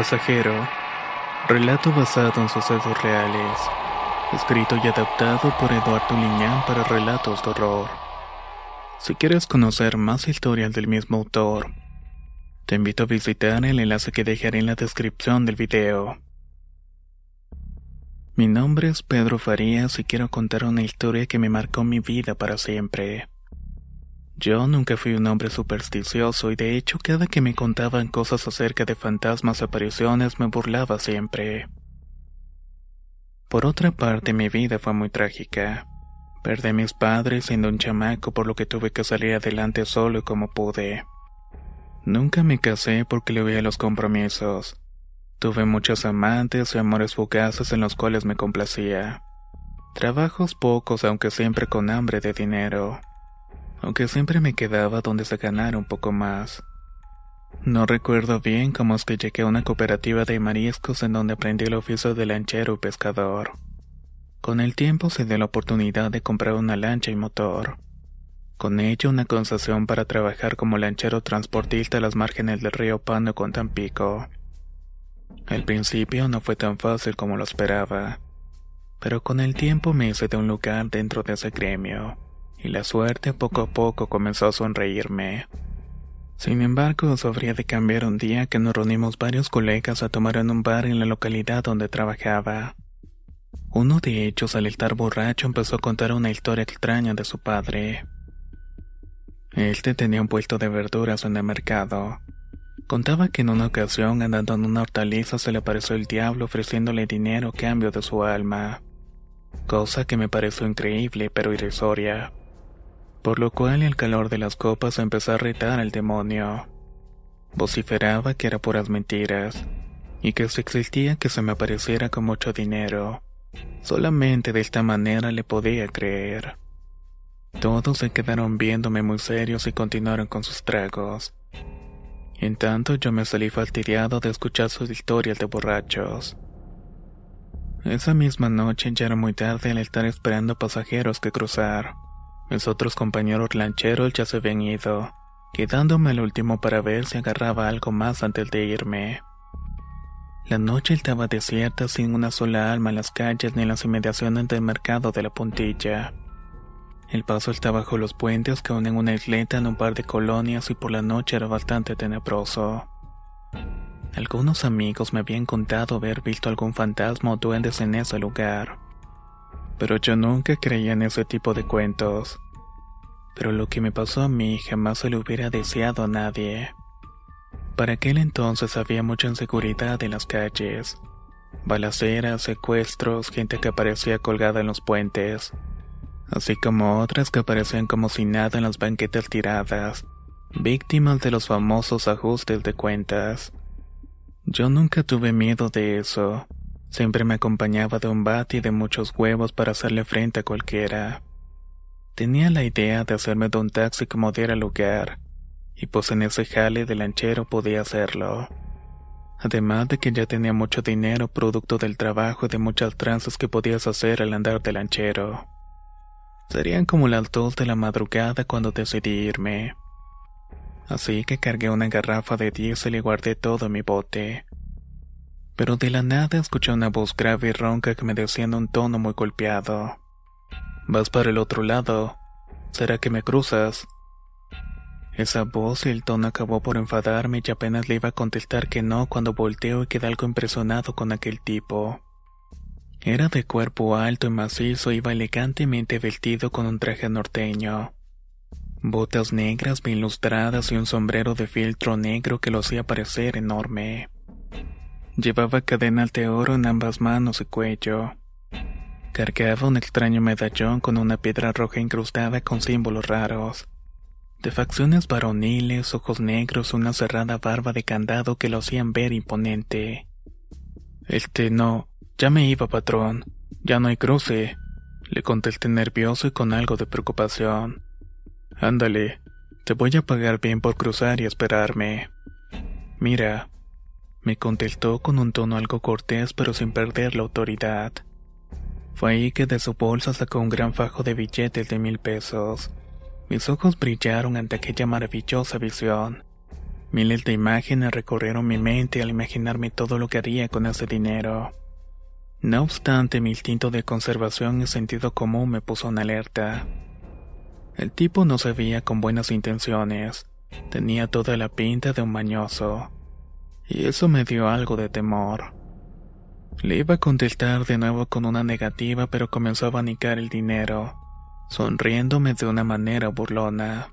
Pasajero. Relato basado en sucesos reales. Escrito y adaptado por Eduardo Liñán para relatos de horror. Si quieres conocer más historias del mismo autor, te invito a visitar el enlace que dejaré en la descripción del video. Mi nombre es Pedro Farías y quiero contar una historia que me marcó mi vida para siempre. Yo nunca fui un hombre supersticioso y de hecho cada que me contaban cosas acerca de fantasmas apariciones me burlaba siempre. Por otra parte mi vida fue muy trágica. Perdí a mis padres siendo un chamaco por lo que tuve que salir adelante solo como pude. Nunca me casé porque le a los compromisos. Tuve muchos amantes y amores fugaces en los cuales me complacía. Trabajos pocos aunque siempre con hambre de dinero aunque siempre me quedaba donde se ganara un poco más. No recuerdo bien cómo es que llegué a una cooperativa de mariscos en donde aprendí el oficio de lanchero y pescador. Con el tiempo se dio la oportunidad de comprar una lancha y motor. Con ello una concesión para trabajar como lanchero transportista a las márgenes del río Pano con Tampico. Al principio no fue tan fácil como lo esperaba, pero con el tiempo me hice de un lugar dentro de ese gremio y la suerte poco a poco comenzó a sonreírme. Sin embargo, habría de cambiar un día que nos reunimos varios colegas a tomar en un bar en la localidad donde trabajaba. Uno de ellos, al estar borracho, empezó a contar una historia extraña de su padre. Este tenía un puesto de verduras en el mercado. Contaba que en una ocasión, andando en una hortaliza, se le apareció el diablo ofreciéndole dinero a cambio de su alma. Cosa que me pareció increíble pero irrisoria por lo cual el calor de las copas empezó a retar al demonio. Vociferaba que era puras mentiras, y que si existía que se me apareciera con mucho dinero. Solamente de esta manera le podía creer. Todos se quedaron viéndome muy serios y continuaron con sus tragos. En tanto yo me salí fastidiado de escuchar sus historias de borrachos. Esa misma noche ya era muy tarde al estar esperando pasajeros que cruzar. Mis otros compañeros lancheros ya se habían ido, quedándome el último para ver si agarraba algo más antes de irme. La noche estaba desierta sin una sola alma en las calles ni en las inmediaciones del mercado de la puntilla. El paso estaba bajo los puentes que unen una isleta en un par de colonias y por la noche era bastante tenebroso. Algunos amigos me habían contado haber visto algún fantasma o duendes en ese lugar pero yo nunca creía en ese tipo de cuentos. Pero lo que me pasó a mí jamás se lo hubiera deseado a nadie. Para aquel entonces había mucha inseguridad en las calles. Balaceras, secuestros, gente que aparecía colgada en los puentes, así como otras que aparecían como si nada en las banquetas tiradas, víctimas de los famosos ajustes de cuentas. Yo nunca tuve miedo de eso, Siempre me acompañaba de un bate y de muchos huevos para hacerle frente a cualquiera. Tenía la idea de hacerme de un taxi como diera lugar, y pues en ese jale de lanchero podía hacerlo. Además de que ya tenía mucho dinero producto del trabajo y de muchas tranzas que podías hacer al andar de lanchero. Serían como las dos de la madrugada cuando decidí irme. Así que cargué una garrafa de diésel y guardé todo mi bote pero de la nada escuché una voz grave y ronca que me decía en un tono muy golpeado. Vas para el otro lado. ¿Será que me cruzas? Esa voz y el tono acabó por enfadarme y apenas le iba a contestar que no cuando volteo y quedé algo impresionado con aquel tipo. Era de cuerpo alto y macizo, iba elegantemente vestido con un traje norteño. Botas negras bien lustradas y un sombrero de filtro negro que lo hacía parecer enorme. Llevaba cadenas de oro en ambas manos y cuello. Cargaba un extraño medallón con una piedra roja incrustada con símbolos raros. De facciones varoniles, ojos negros, una cerrada barba de candado que lo hacían ver imponente. Este no, ya me iba, patrón. Ya no hay cruce. Le contesté nervioso y con algo de preocupación. Ándale, te voy a pagar bien por cruzar y esperarme. Mira, me contestó con un tono algo cortés pero sin perder la autoridad. Fue ahí que de su bolsa sacó un gran fajo de billetes de mil pesos. Mis ojos brillaron ante aquella maravillosa visión. Miles de imágenes recorrieron mi mente al imaginarme todo lo que haría con ese dinero. No obstante, mi instinto de conservación y sentido común me puso en alerta. El tipo no se veía con buenas intenciones. Tenía toda la pinta de un mañoso y eso me dio algo de temor. Le iba a contestar de nuevo con una negativa, pero comenzó a abanicar el dinero, sonriéndome de una manera burlona.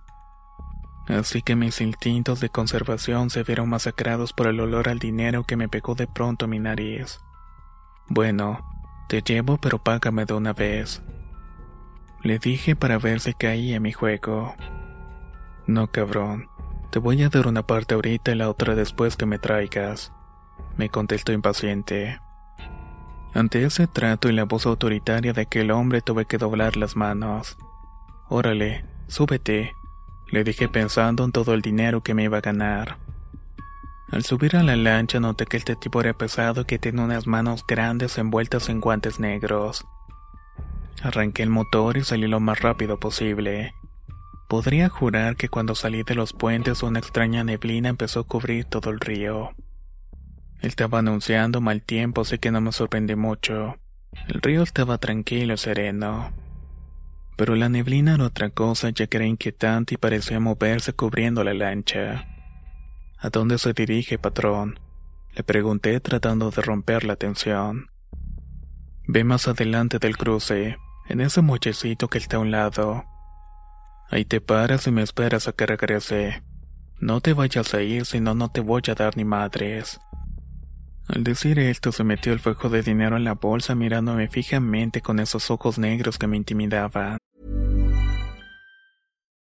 Así que mis instintos de conservación se vieron masacrados por el olor al dinero que me pegó de pronto mi nariz. Bueno, te llevo pero págame de una vez. Le dije para ver si caía mi juego. No, cabrón. Te voy a dar una parte ahorita y la otra después que me traigas, me contestó impaciente. Ante ese trato y la voz autoritaria de aquel hombre tuve que doblar las manos. Órale, súbete, le dije pensando en todo el dinero que me iba a ganar. Al subir a la lancha noté que este tipo era pesado y que tenía unas manos grandes envueltas en guantes negros. Arranqué el motor y salí lo más rápido posible. Podría jurar que cuando salí de los puentes una extraña neblina empezó a cubrir todo el río. Estaba anunciando mal tiempo, así que no me sorprendí mucho. El río estaba tranquilo y sereno. Pero la neblina era otra cosa ya que era inquietante y parecía moverse cubriendo la lancha. ¿A dónde se dirige, patrón? Le pregunté tratando de romper la tensión. Ve más adelante del cruce, en ese muchecito que está a un lado. Ahí te paras y me esperas a que regrese. No te vayas a ir, si no, no te voy a dar ni madres. Al decir esto, se metió el fuego de dinero en la bolsa mirándome fijamente con esos ojos negros que me intimidaban.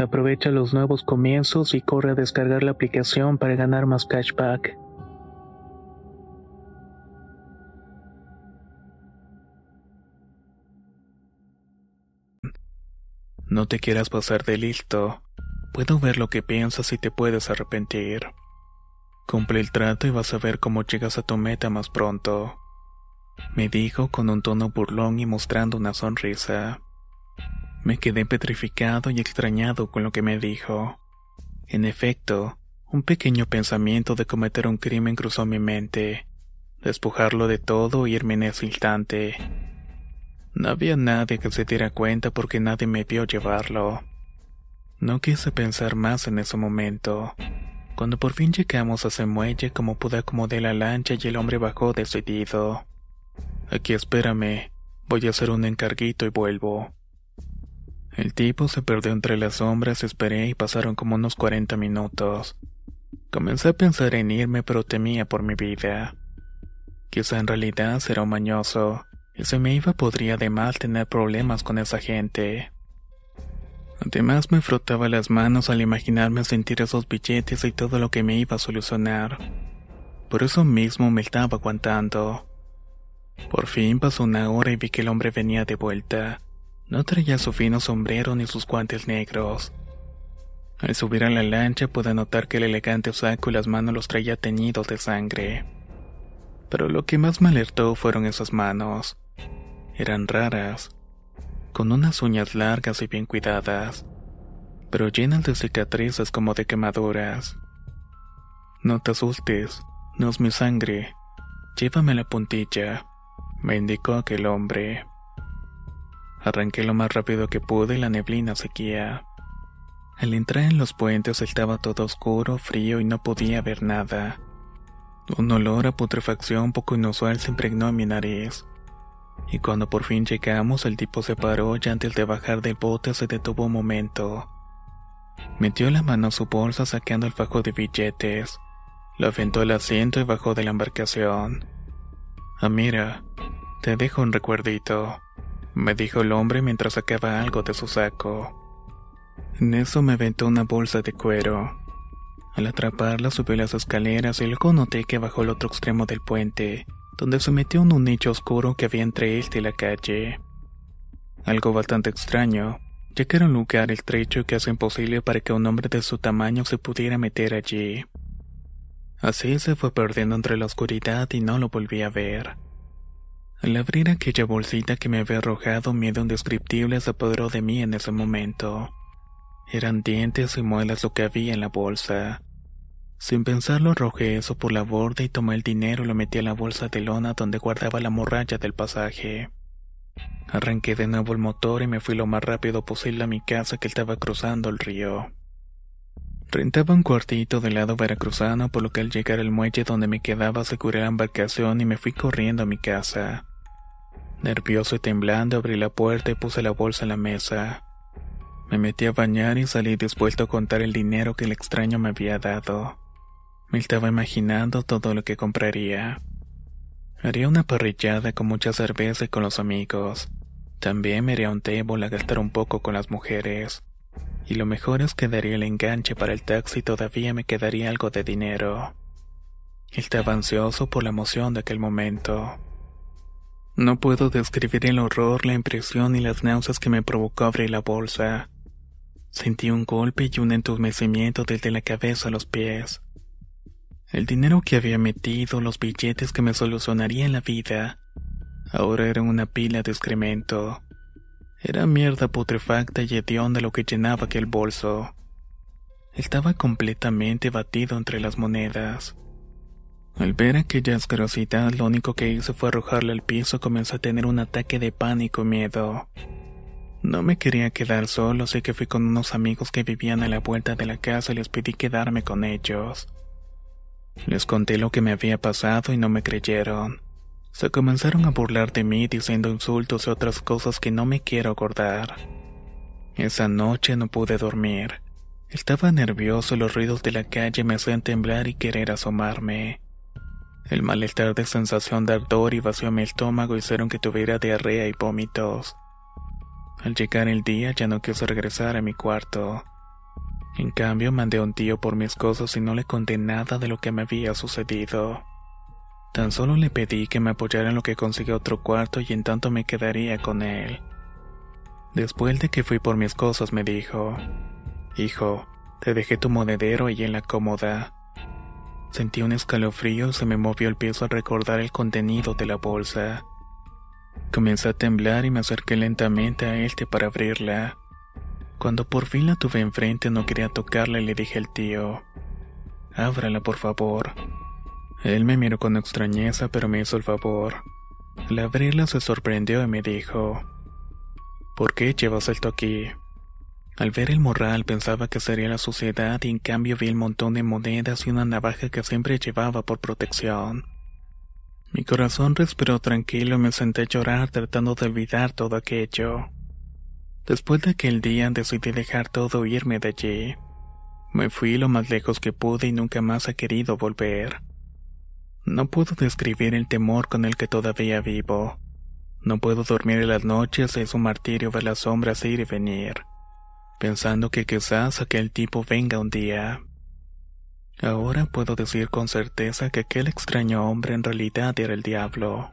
Aprovecha los nuevos comienzos y corre a descargar la aplicación para ganar más cashback. No te quieras pasar de listo. Puedo ver lo que piensas y te puedes arrepentir. Cumple el trato y vas a ver cómo llegas a tu meta más pronto. Me dijo con un tono burlón y mostrando una sonrisa. Me quedé petrificado y extrañado con lo que me dijo. En efecto, un pequeño pensamiento de cometer un crimen cruzó mi mente, despojarlo de todo y irme en ese instante. No había nadie que se diera cuenta porque nadie me vio llevarlo. No quise pensar más en ese momento. Cuando por fin llegamos a ese muelle, como pude acomodé la lancha y el hombre bajó decidido. Aquí espérame, voy a hacer un encarguito y vuelvo. El tipo se perdió entre las sombras, esperé y pasaron como unos 40 minutos. Comencé a pensar en irme, pero temía por mi vida. Quizá en realidad será un mañoso, y si me iba podría además tener problemas con esa gente. Además me frotaba las manos al imaginarme sentir esos billetes y todo lo que me iba a solucionar. Por eso mismo me estaba aguantando. Por fin pasó una hora y vi que el hombre venía de vuelta. No traía su fino sombrero ni sus guantes negros. Al subir a la lancha pude notar que el elegante saco y las manos los traía teñidos de sangre. Pero lo que más me alertó fueron esas manos. Eran raras, con unas uñas largas y bien cuidadas, pero llenas de cicatrices como de quemaduras. No te asustes, no es mi sangre. Llévame la puntilla, me indicó aquel hombre. Arranqué lo más rápido que pude y la neblina seguía. Al entrar en los puentes estaba todo oscuro, frío y no podía ver nada. Un olor a putrefacción poco inusual se impregnó en mi nariz y cuando por fin llegamos el tipo se paró y antes de bajar del bote se detuvo un momento. Metió la mano a su bolsa saqueando el fajo de billetes. Lo aventó al asiento y bajó de la embarcación. Ah, mira, te dejo un recuerdito, me dijo el hombre mientras sacaba algo de su saco. En eso me aventó una bolsa de cuero. Al atraparla subió las escaleras y luego noté que bajó el otro extremo del puente donde se metió en un nicho oscuro que había entre él y la calle. Algo bastante extraño, ya que era un lugar estrecho que hace imposible para que un hombre de su tamaño se pudiera meter allí. Así se fue perdiendo entre la oscuridad y no lo volví a ver. Al abrir aquella bolsita que me había arrojado miedo indescriptible se apoderó de mí en ese momento. Eran dientes y muelas lo que había en la bolsa. Sin pensarlo arrojé eso por la borda y tomé el dinero y lo metí a la bolsa de lona donde guardaba la morralla del pasaje. Arranqué de nuevo el motor y me fui lo más rápido posible a mi casa que estaba cruzando el río. Rentaba un cuartito del lado veracruzano por lo que al llegar al muelle donde me quedaba aseguré la embarcación y me fui corriendo a mi casa. Nervioso y temblando abrí la puerta y puse la bolsa en la mesa. Me metí a bañar y salí dispuesto a contar el dinero que el extraño me había dado. Me estaba imaginando todo lo que compraría. Haría una parrillada con mucha cerveza y con los amigos. También me haría un table a gastar un poco con las mujeres. Y lo mejor es que daría el enganche para el taxi y todavía me quedaría algo de dinero. Estaba ansioso por la emoción de aquel momento. No puedo describir el horror, la impresión y las náuseas que me provocó abrir la bolsa. Sentí un golpe y un entumecimiento desde la cabeza a los pies. El dinero que había metido, los billetes que me solucionarían la vida, ahora eran una pila de excremento. Era mierda putrefacta y hedionda lo que llenaba aquel bolso. Estaba completamente batido entre las monedas. Al ver aquella asquerosidad, lo único que hice fue arrojarle al piso y comenzó a tener un ataque de pánico y miedo. No me quería quedar solo, así que fui con unos amigos que vivían a la vuelta de la casa y les pedí quedarme con ellos. Les conté lo que me había pasado y no me creyeron. Se comenzaron a burlar de mí diciendo insultos y otras cosas que no me quiero acordar. Esa noche no pude dormir. Estaba nervioso y los ruidos de la calle me hacían temblar y querer asomarme. El malestar de sensación de ardor y vacío en mi estómago hicieron que tuviera diarrea y vómitos. Al llegar el día ya no quise regresar a mi cuarto. En cambio mandé a un tío por mis cosas y no le conté nada de lo que me había sucedido. Tan solo le pedí que me apoyara en lo que consiguió otro cuarto y en tanto me quedaría con él. Después de que fui por mis cosas me dijo, Hijo, te dejé tu monedero ahí en la cómoda. Sentí un escalofrío se me movió el piso al recordar el contenido de la bolsa. Comencé a temblar y me acerqué lentamente a él para abrirla. Cuando por fin la tuve enfrente no quería tocarla y le dije al tío, Ábrala por favor. Él me miró con extrañeza pero me hizo el favor. Al abrirla se sorprendió y me dijo, ¿Por qué llevas esto aquí? Al ver el morral pensaba que sería la suciedad y en cambio vi el montón de monedas y una navaja que siempre llevaba por protección. Mi corazón respiró tranquilo y me senté a llorar tratando de olvidar todo aquello. Después de aquel día decidí dejar todo e irme de allí. Me fui lo más lejos que pude y nunca más he querido volver. No puedo describir el temor con el que todavía vivo. No puedo dormir en las noches, es un martirio ver las sombras ir y venir, pensando que quizás aquel tipo venga un día. Ahora puedo decir con certeza que aquel extraño hombre en realidad era el diablo.